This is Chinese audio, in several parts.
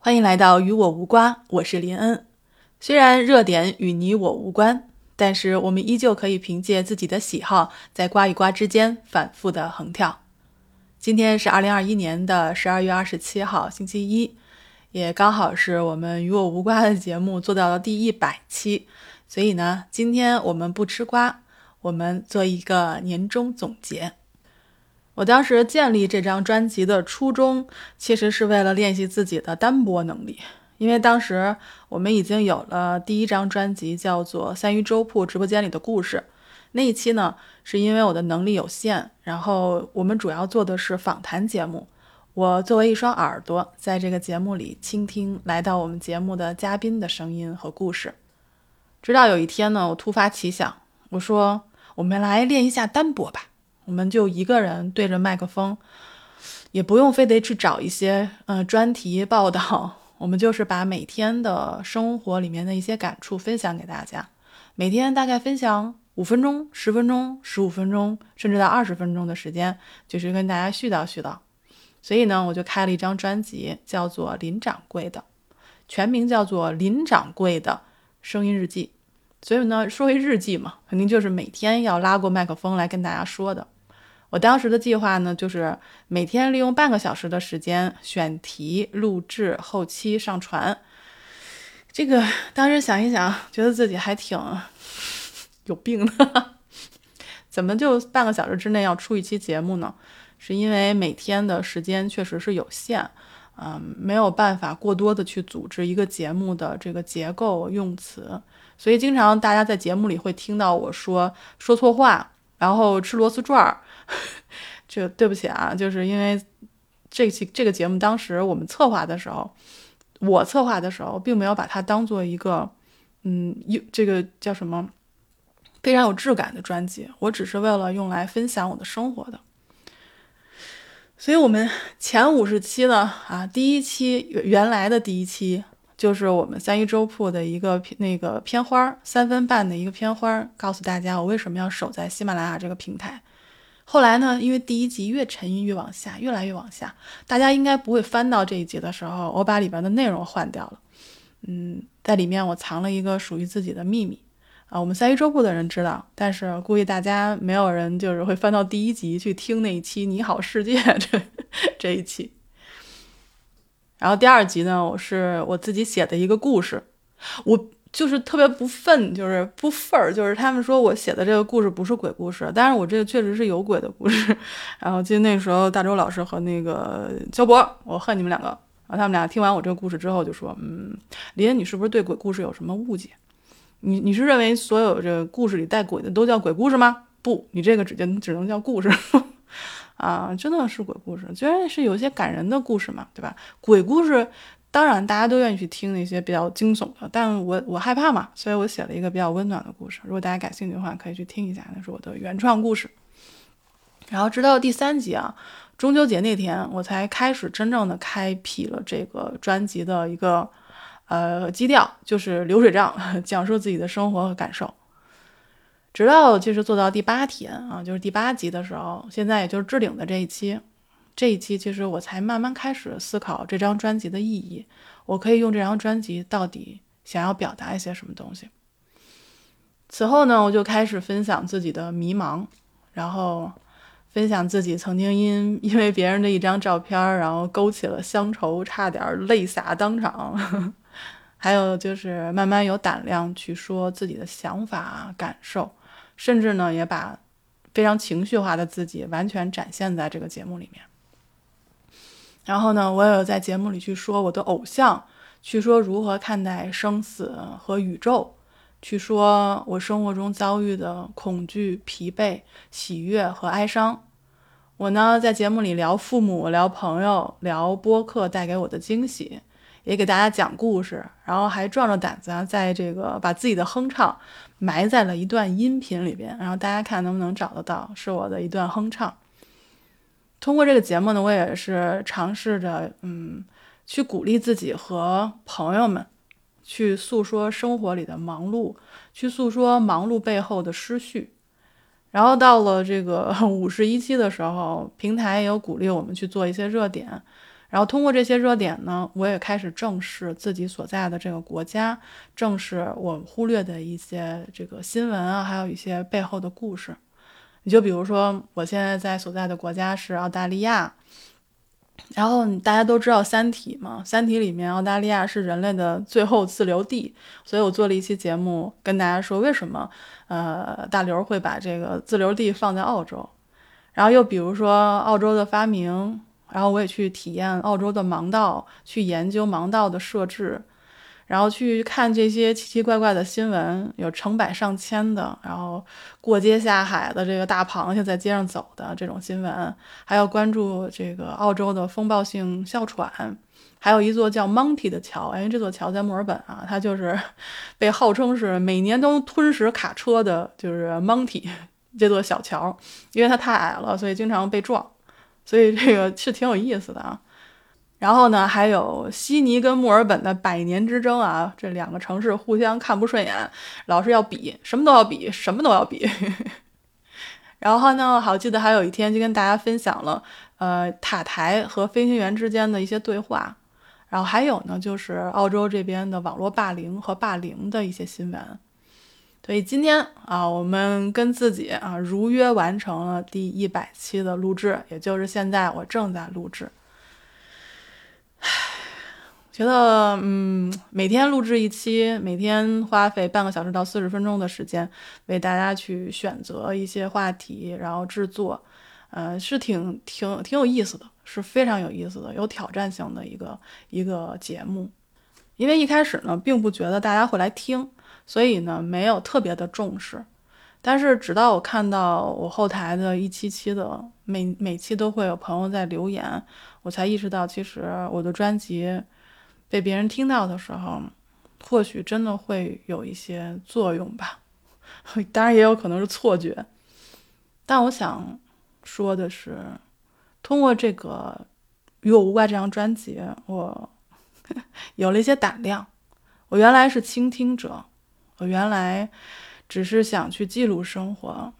欢迎来到与我无瓜，我是林恩。虽然热点与你我无关，但是我们依旧可以凭借自己的喜好，在瓜与瓜之间反复的横跳。今天是二零二一年的十二月二十七号，星期一，也刚好是我们与我无瓜的节目做到了第一百期，所以呢，今天我们不吃瓜，我们做一个年终总结。我当时建立这张专辑的初衷，其实是为了练习自己的单播能力。因为当时我们已经有了第一张专辑，叫做《三鱼粥铺直播间里的故事》。那一期呢，是因为我的能力有限，然后我们主要做的是访谈节目。我作为一双耳朵，在这个节目里倾听来到我们节目的嘉宾的声音和故事。直到有一天呢，我突发奇想，我说：“我们来练一下单播吧。”我们就一个人对着麦克风，也不用非得去找一些嗯专题报道，我们就是把每天的生活里面的一些感触分享给大家。每天大概分享五分钟、十分钟、十五分钟，甚至到二十分钟的时间，就是跟大家絮叨絮叨。所以呢，我就开了一张专辑，叫做林掌柜的，全名叫做林掌柜的声音日记。所以呢，说回日记嘛，肯定就是每天要拉过麦克风来跟大家说的。我当时的计划呢，就是每天利用半个小时的时间选题、录制、后期、上传。这个当时想一想，觉得自己还挺有病的。怎么就半个小时之内要出一期节目呢？是因为每天的时间确实是有限，嗯，没有办法过多的去组织一个节目的这个结构、用词，所以经常大家在节目里会听到我说说错话，然后吃螺丝转儿。这对不起啊，就是因为这期这个节目当时我们策划的时候，我策划的时候并没有把它当做一个，嗯，有这个叫什么非常有质感的专辑，我只是为了用来分享我的生活的。所以，我们前五十期呢，啊，第一期原来的第一期就是我们三一周铺的一个那个片花三分半的一个片花，告诉大家我为什么要守在喜马拉雅这个平台。后来呢？因为第一集越沉吟越往下，越来越往下，大家应该不会翻到这一集的时候，我把里边的内容换掉了。嗯，在里面我藏了一个属于自己的秘密啊，我们三一周铺的人知道，但是估计大家没有人就是会翻到第一集去听那一期《你好世界》这 这一期。然后第二集呢，我是我自己写的一个故事，我。就是特别不忿，就是不忿儿，就是他们说我写的这个故事不是鬼故事，但是我这个确实是有鬼的故事。然后记得那时候大周老师和那个焦博，我恨你们两个。然后他们俩听完我这个故事之后就说：“嗯，林，你是不是对鬼故事有什么误解？你你是认为所有这故事里带鬼的都叫鬼故事吗？不，你这个只能只能叫故事啊，真的是鬼故事，虽然是有些感人的故事嘛，对吧？鬼故事。”当然，大家都愿意去听那些比较惊悚的，但我我害怕嘛，所以我写了一个比较温暖的故事。如果大家感兴趣的话，可以去听一下，那是我的原创故事。然后直到第三集啊，中秋节那天，我才开始真正的开辟了这个专辑的一个呃基调，就是流水账，讲述自己的生活和感受。直到其实做到第八天啊，就是第八集的时候，现在也就是置顶的这一期。这一期其实我才慢慢开始思考这张专辑的意义，我可以用这张专辑到底想要表达一些什么东西。此后呢，我就开始分享自己的迷茫，然后分享自己曾经因因为别人的一张照片，然后勾起了乡愁，差点泪洒当场。还有就是慢慢有胆量去说自己的想法、感受，甚至呢也把非常情绪化的自己完全展现在这个节目里面。然后呢，我也有在节目里去说我的偶像，去说如何看待生死和宇宙，去说我生活中遭遇的恐惧、疲惫、喜悦和哀伤。我呢，在节目里聊父母、聊朋友、聊播客带给我的惊喜，也给大家讲故事，然后还壮着胆子啊，在这个把自己的哼唱埋在了一段音频里边，然后大家看能不能找得到，是我的一段哼唱。通过这个节目呢，我也是尝试着，嗯，去鼓励自己和朋友们，去诉说生活里的忙碌，去诉说忙碌背后的失序。然后到了这个 五十一期的时候，平台也有鼓励我们去做一些热点，然后通过这些热点呢，我也开始正视自己所在的这个国家，正视我忽略的一些这个新闻啊，还有一些背后的故事。你就比如说，我现在在所在的国家是澳大利亚，然后大家都知道《三体》嘛，《三体》里面澳大利亚是人类的最后自留地，所以我做了一期节目跟大家说为什么，呃，大刘会把这个自留地放在澳洲。然后又比如说澳洲的发明。然后我也去体验澳洲的盲道，去研究盲道的设置，然后去看这些奇奇怪怪的新闻，有成百上千的，然后过街下海的这个大螃蟹在街上走的这种新闻，还要关注这个澳洲的风暴性哮喘，还有一座叫 Monty 的桥，因为这座桥在墨尔本啊，它就是被号称是每年都吞食卡车的，就是 Monty 这座小桥，因为它太矮了，所以经常被撞。所以这个是挺有意思的啊，然后呢，还有悉尼跟墨尔本的百年之争啊，这两个城市互相看不顺眼，老是要比，什么都要比，什么都要比。然后呢，好记得还有一天就跟大家分享了，呃，塔台和飞行员之间的一些对话，然后还有呢，就是澳洲这边的网络霸凌和霸凌的一些新闻。所以今天啊，我们跟自己啊如约完成了第一百期的录制，也就是现在我正在录制。唉，觉得嗯，每天录制一期，每天花费半个小时到四十分钟的时间，为大家去选择一些话题，然后制作，呃，是挺挺挺有意思的，是非常有意思的，有挑战性的一个一个节目。因为一开始呢，并不觉得大家会来听。所以呢，没有特别的重视，但是直到我看到我后台的一期期的每每期都会有朋友在留言，我才意识到，其实我的专辑被别人听到的时候，或许真的会有一些作用吧。当然也有可能是错觉，但我想说的是，通过这个《与我无关》这张专辑，我 有了一些胆量。我原来是倾听者。我原来只是想去记录生活，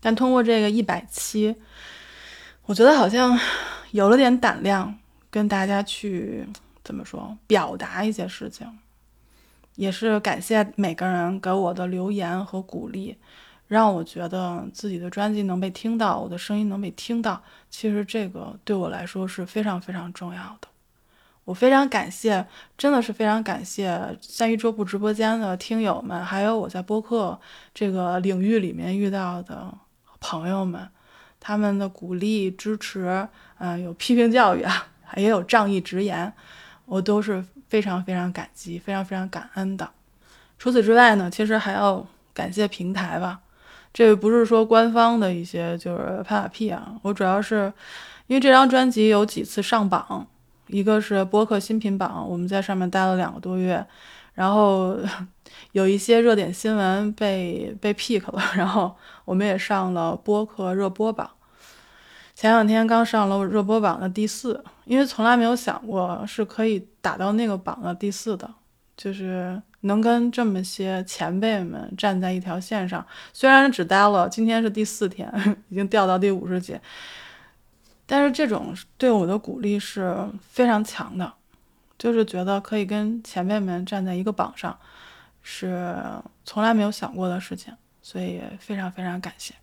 但通过这个一百期，我觉得好像有了点胆量，跟大家去怎么说表达一些事情，也是感谢每个人给我的留言和鼓励，让我觉得自己的专辑能被听到，我的声音能被听到。其实这个对我来说是非常非常重要的。我非常感谢，真的是非常感谢三一桌布直播间的听友们，还有我在播客这个领域里面遇到的朋友们，他们的鼓励支持，嗯，有批评教育啊，也有仗义直言，我都是非常非常感激，非常非常感恩的。除此之外呢，其实还要感谢平台吧，这不是说官方的一些就是拍马屁啊，我主要是因为这张专辑有几次上榜。一个是播客新品榜，我们在上面待了两个多月，然后 有一些热点新闻被被 pick 了，然后我们也上了播客热播榜。前两天刚上了热播榜的第四，因为从来没有想过是可以打到那个榜的第四的，就是能跟这么些前辈们站在一条线上。虽然只待了今天是第四天，已经掉到第五十几。但是这种对我的鼓励是非常强的，就是觉得可以跟前辈们站在一个榜上，是从来没有想过的事情，所以非常非常感谢。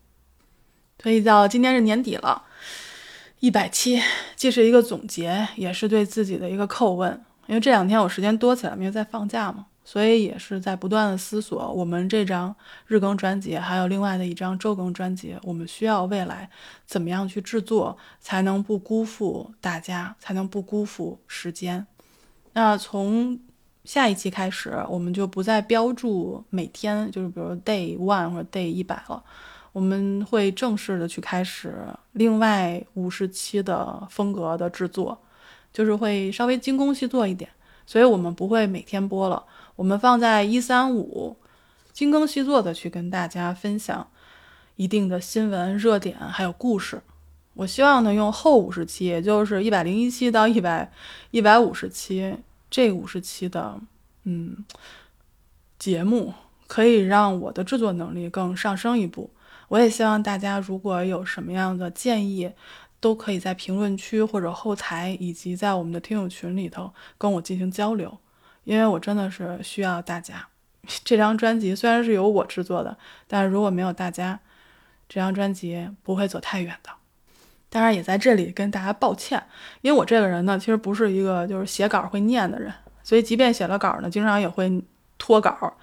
所以到今天是年底了，一百七，既是一个总结，也是对自己的一个叩问，因为这两天我时间多起来，因为在放假嘛。所以也是在不断的思索，我们这张日更专辑，还有另外的一张周更专辑，我们需要未来怎么样去制作，才能不辜负大家，才能不辜负时间。那从下一期开始，我们就不再标注每天，就是比如 day one 或者 day 一百了，我们会正式的去开始另外五十期的风格的制作，就是会稍微精工细作一点，所以我们不会每天播了。我们放在一三五，精耕细作的去跟大家分享一定的新闻热点，还有故事。我希望呢，用后五十期，也就是一百零一期到一百一百五十期这五十期的嗯节目，可以让我的制作能力更上升一步。我也希望大家如果有什么样的建议，都可以在评论区或者后台，以及在我们的听友群里头跟我进行交流，因为我真的是需要大家。这张专辑虽然是由我制作的，但是如果没有大家，这张专辑不会走太远的。当然，也在这里跟大家抱歉，因为我这个人呢，其实不是一个就是写稿会念的人，所以即便写了稿呢，经常也会脱稿，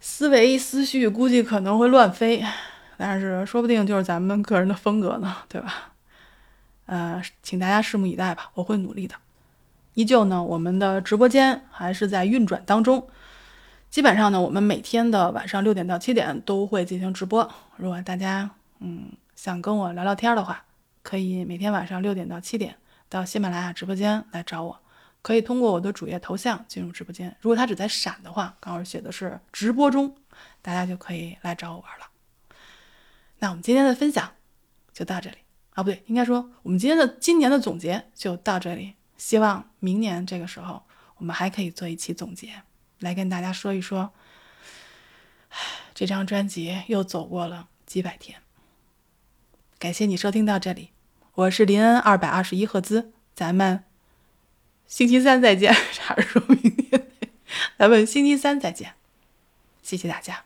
思维思绪估计可能会乱飞。但是说不定就是咱们个人的风格呢，对吧？呃，请大家拭目以待吧，我会努力的。依旧呢，我们的直播间还是在运转当中。基本上呢，我们每天的晚上六点到七点都会进行直播。如果大家嗯想跟我聊聊天的话，可以每天晚上六点到七点到喜马拉雅直播间来找我。可以通过我的主页头像进入直播间。如果它只在闪的话，刚好写的是直播中，大家就可以来找我玩了。那我们今天的分享就到这里啊，不对，应该说我们今天的今年的总结就到这里。希望明年这个时候我们还可以做一期总结，来跟大家说一说，这张专辑又走过了几百天。感谢你收听到这里，我是林恩二百二十一赫兹，咱们星期三再见，还是说明天？咱们星期三再见，谢谢大家。